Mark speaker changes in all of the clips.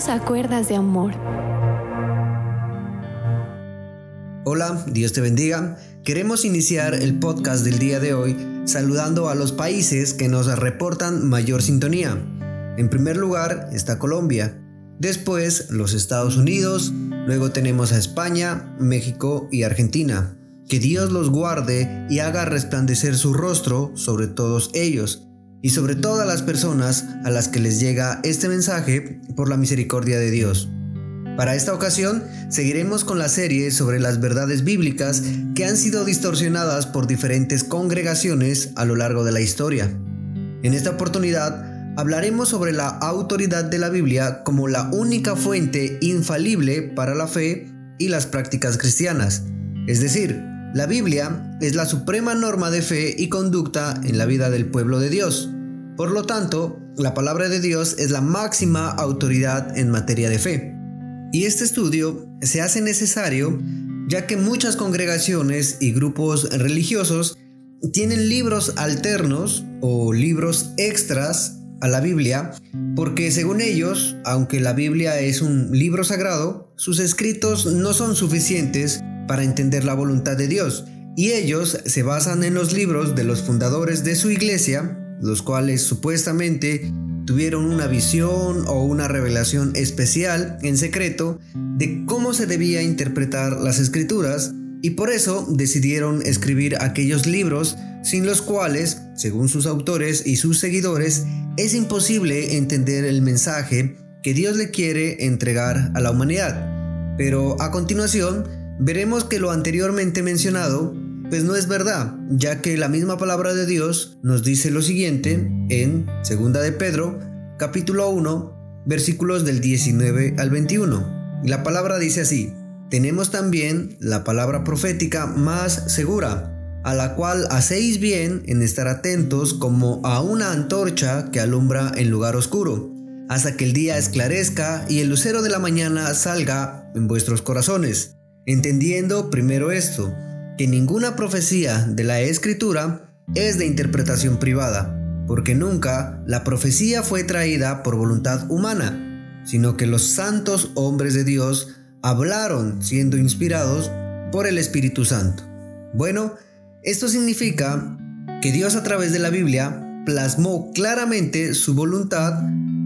Speaker 1: Bienvenidos a Cuerdas de Amor.
Speaker 2: Hola, Dios te bendiga. Queremos iniciar el podcast del día de hoy saludando a los países que nos reportan mayor sintonía. En primer lugar está Colombia, después los Estados Unidos, luego tenemos a España, México y Argentina. Que Dios los guarde y haga resplandecer su rostro sobre todos ellos y sobre todas las personas a las que les llega este mensaje por la misericordia de Dios. Para esta ocasión seguiremos con la serie sobre las verdades bíblicas que han sido distorsionadas por diferentes congregaciones a lo largo de la historia. En esta oportunidad hablaremos sobre la autoridad de la Biblia como la única fuente infalible para la fe y las prácticas cristianas. Es decir, la Biblia es la suprema norma de fe y conducta en la vida del pueblo de Dios. Por lo tanto, la palabra de Dios es la máxima autoridad en materia de fe. Y este estudio se hace necesario ya que muchas congregaciones y grupos religiosos tienen libros alternos o libros extras a la Biblia, porque según ellos, aunque la Biblia es un libro sagrado, sus escritos no son suficientes para entender la voluntad de Dios, y ellos se basan en los libros de los fundadores de su iglesia, los cuales supuestamente tuvieron una visión o una revelación especial en secreto de cómo se debía interpretar las escrituras y por eso decidieron escribir aquellos libros sin los cuales, según sus autores y sus seguidores, es imposible entender el mensaje que Dios le quiere entregar a la humanidad. Pero a continuación, veremos que lo anteriormente mencionado pues no es verdad, ya que la misma palabra de Dios nos dice lo siguiente en 2 de Pedro, capítulo 1, versículos del 19 al 21. La palabra dice así: Tenemos también la palabra profética más segura, a la cual hacéis bien en estar atentos como a una antorcha que alumbra en lugar oscuro, hasta que el día esclarezca y el lucero de la mañana salga en vuestros corazones entendiendo primero esto, que ninguna profecía de la escritura es de interpretación privada, porque nunca la profecía fue traída por voluntad humana, sino que los santos hombres de Dios hablaron siendo inspirados por el Espíritu Santo. Bueno, esto significa que Dios a través de la Biblia plasmó claramente su voluntad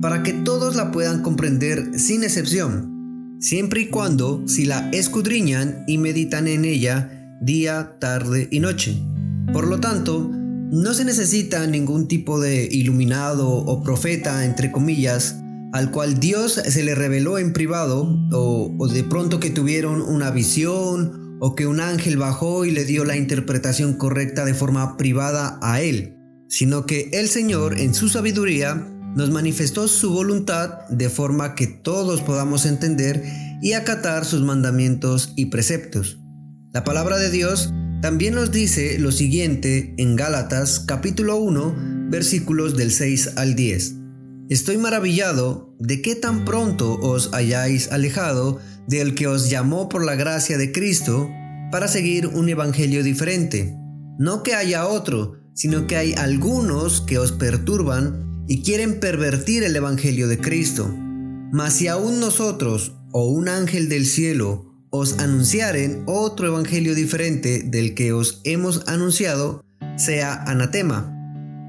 Speaker 2: para que todos la puedan comprender sin excepción siempre y cuando si la escudriñan y meditan en ella día, tarde y noche. Por lo tanto, no se necesita ningún tipo de iluminado o profeta, entre comillas, al cual Dios se le reveló en privado o, o, de pronto que tuvieron una visión o que un ángel bajó y le dio la interpretación correcta de forma privada a él, sino que el Señor en su sabiduría nos manifestó su voluntad de forma que todos podamos entender y acatar sus mandamientos y preceptos. La palabra de Dios también nos dice lo siguiente en Gálatas capítulo 1 versículos del 6 al 10. Estoy maravillado de que tan pronto os hayáis alejado del que os llamó por la gracia de Cristo para seguir un evangelio diferente. No que haya otro, sino que hay algunos que os perturban y quieren pervertir el Evangelio de Cristo. Mas si aún nosotros o un ángel del cielo os anunciaren otro Evangelio diferente del que os hemos anunciado, sea anatema.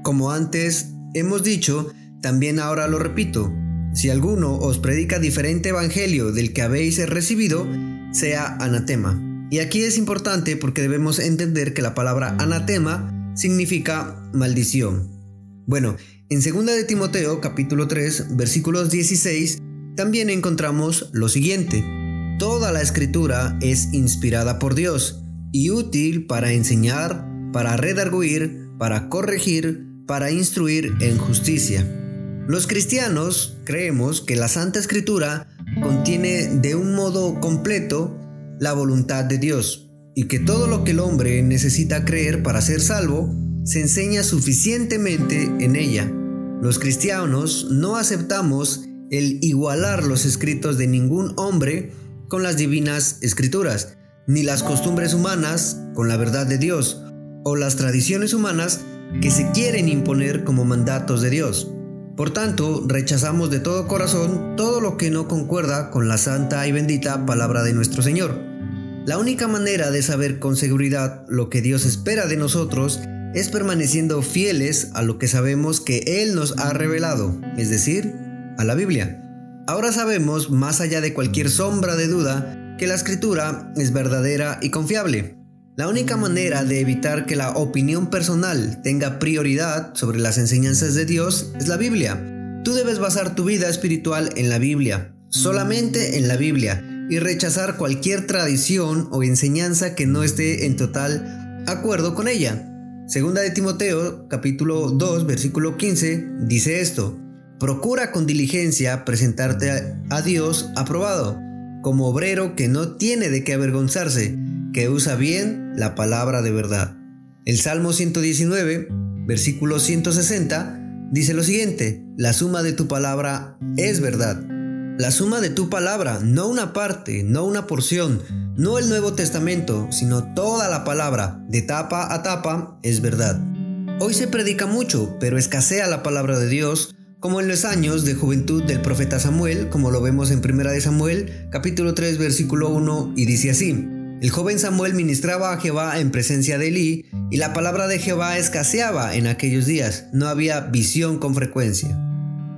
Speaker 2: Como antes hemos dicho, también ahora lo repito, si alguno os predica diferente Evangelio del que habéis recibido, sea anatema. Y aquí es importante porque debemos entender que la palabra anatema significa maldición. Bueno, en 2 de Timoteo capítulo 3 versículos 16 también encontramos lo siguiente. Toda la escritura es inspirada por Dios y útil para enseñar, para redarguir, para corregir, para instruir en justicia. Los cristianos creemos que la Santa Escritura contiene de un modo completo la voluntad de Dios y que todo lo que el hombre necesita creer para ser salvo se enseña suficientemente en ella. Los cristianos no aceptamos el igualar los escritos de ningún hombre con las divinas escrituras, ni las costumbres humanas con la verdad de Dios, o las tradiciones humanas que se quieren imponer como mandatos de Dios. Por tanto, rechazamos de todo corazón todo lo que no concuerda con la santa y bendita palabra de nuestro Señor. La única manera de saber con seguridad lo que Dios espera de nosotros es permaneciendo fieles a lo que sabemos que Él nos ha revelado, es decir, a la Biblia. Ahora sabemos, más allá de cualquier sombra de duda, que la escritura es verdadera y confiable. La única manera de evitar que la opinión personal tenga prioridad sobre las enseñanzas de Dios es la Biblia. Tú debes basar tu vida espiritual en la Biblia, solamente en la Biblia, y rechazar cualquier tradición o enseñanza que no esté en total acuerdo con ella. Segunda de Timoteo, capítulo 2, versículo 15, dice esto: Procura con diligencia presentarte a Dios aprobado, como obrero que no tiene de qué avergonzarse que usa bien la palabra de verdad. El Salmo 119, versículo 160, dice lo siguiente, la suma de tu palabra es verdad. La suma de tu palabra, no una parte, no una porción, no el Nuevo Testamento, sino toda la palabra, de tapa a tapa, es verdad. Hoy se predica mucho, pero escasea la palabra de Dios, como en los años de juventud del profeta Samuel, como lo vemos en 1 de Samuel, capítulo 3, versículo 1, y dice así, el joven Samuel ministraba a Jehová en presencia de Elí, y la palabra de Jehová escaseaba en aquellos días, no había visión con frecuencia.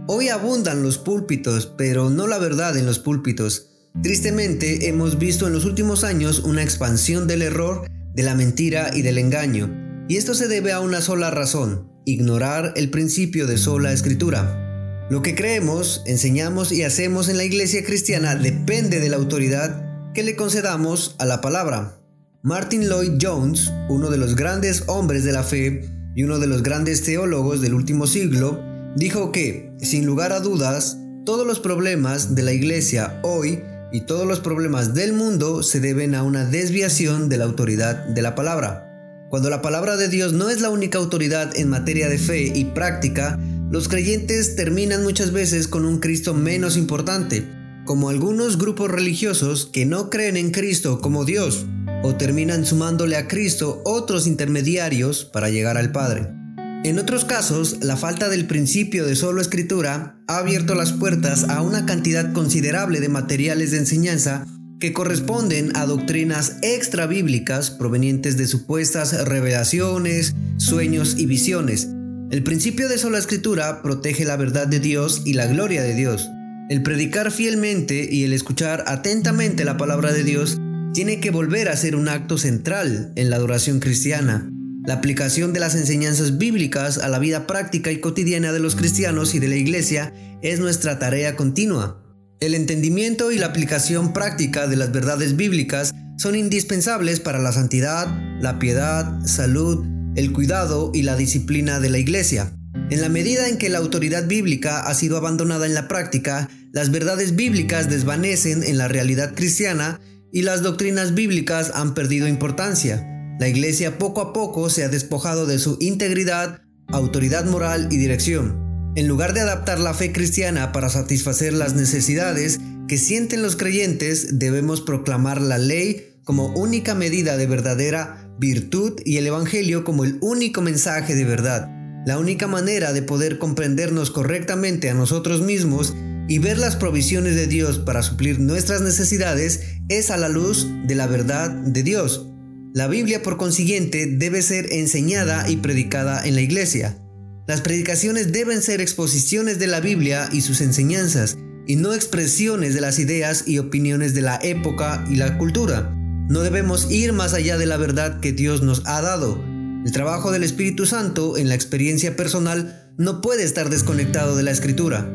Speaker 2: Hoy abundan los púlpitos, pero no la verdad en los púlpitos. Tristemente hemos visto en los últimos años una expansión del error, de la mentira y del engaño, y esto se debe a una sola razón, ignorar el principio de sola escritura. Lo que creemos, enseñamos y hacemos en la iglesia cristiana depende de la autoridad que le concedamos a la palabra. Martin Lloyd Jones, uno de los grandes hombres de la fe y uno de los grandes teólogos del último siglo, dijo que, sin lugar a dudas, todos los problemas de la iglesia hoy y todos los problemas del mundo se deben a una desviación de la autoridad de la palabra. Cuando la palabra de Dios no es la única autoridad en materia de fe y práctica, los creyentes terminan muchas veces con un Cristo menos importante, como algunos grupos religiosos que no creen en Cristo como Dios o terminan sumándole a Cristo otros intermediarios para llegar al Padre. En otros casos, la falta del principio de solo escritura ha abierto las puertas a una cantidad considerable de materiales de enseñanza que corresponden a doctrinas extra bíblicas provenientes de supuestas revelaciones, sueños y visiones. El principio de sola escritura protege la verdad de Dios y la gloria de Dios. El predicar fielmente y el escuchar atentamente la palabra de Dios tiene que volver a ser un acto central en la adoración cristiana. La aplicación de las enseñanzas bíblicas a la vida práctica y cotidiana de los cristianos y de la iglesia es nuestra tarea continua. El entendimiento y la aplicación práctica de las verdades bíblicas son indispensables para la santidad, la piedad, salud, el cuidado y la disciplina de la iglesia. En la medida en que la autoridad bíblica ha sido abandonada en la práctica, las verdades bíblicas desvanecen en la realidad cristiana y las doctrinas bíblicas han perdido importancia. La iglesia poco a poco se ha despojado de su integridad, autoridad moral y dirección. En lugar de adaptar la fe cristiana para satisfacer las necesidades que sienten los creyentes, debemos proclamar la ley como única medida de verdadera virtud y el Evangelio como el único mensaje de verdad. La única manera de poder comprendernos correctamente a nosotros mismos y ver las provisiones de Dios para suplir nuestras necesidades es a la luz de la verdad de Dios. La Biblia, por consiguiente, debe ser enseñada y predicada en la iglesia. Las predicaciones deben ser exposiciones de la Biblia y sus enseñanzas, y no expresiones de las ideas y opiniones de la época y la cultura. No debemos ir más allá de la verdad que Dios nos ha dado, el trabajo del Espíritu Santo en la experiencia personal no puede estar desconectado de la Escritura.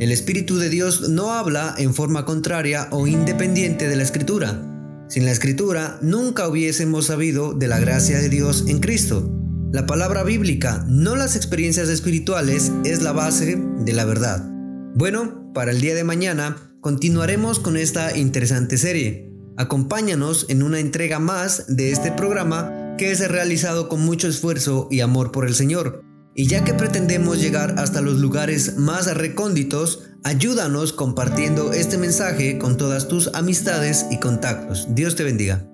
Speaker 2: El Espíritu de Dios no habla en forma contraria o independiente de la Escritura. Sin la Escritura nunca hubiésemos sabido de la gracia de Dios en Cristo. La palabra bíblica, no las experiencias espirituales, es la base de la verdad. Bueno, para el día de mañana continuaremos con esta interesante serie. Acompáñanos en una entrega más de este programa que es realizado con mucho esfuerzo y amor por el Señor. Y ya que pretendemos llegar hasta los lugares más recónditos, ayúdanos compartiendo este mensaje con todas tus amistades y contactos. Dios te bendiga.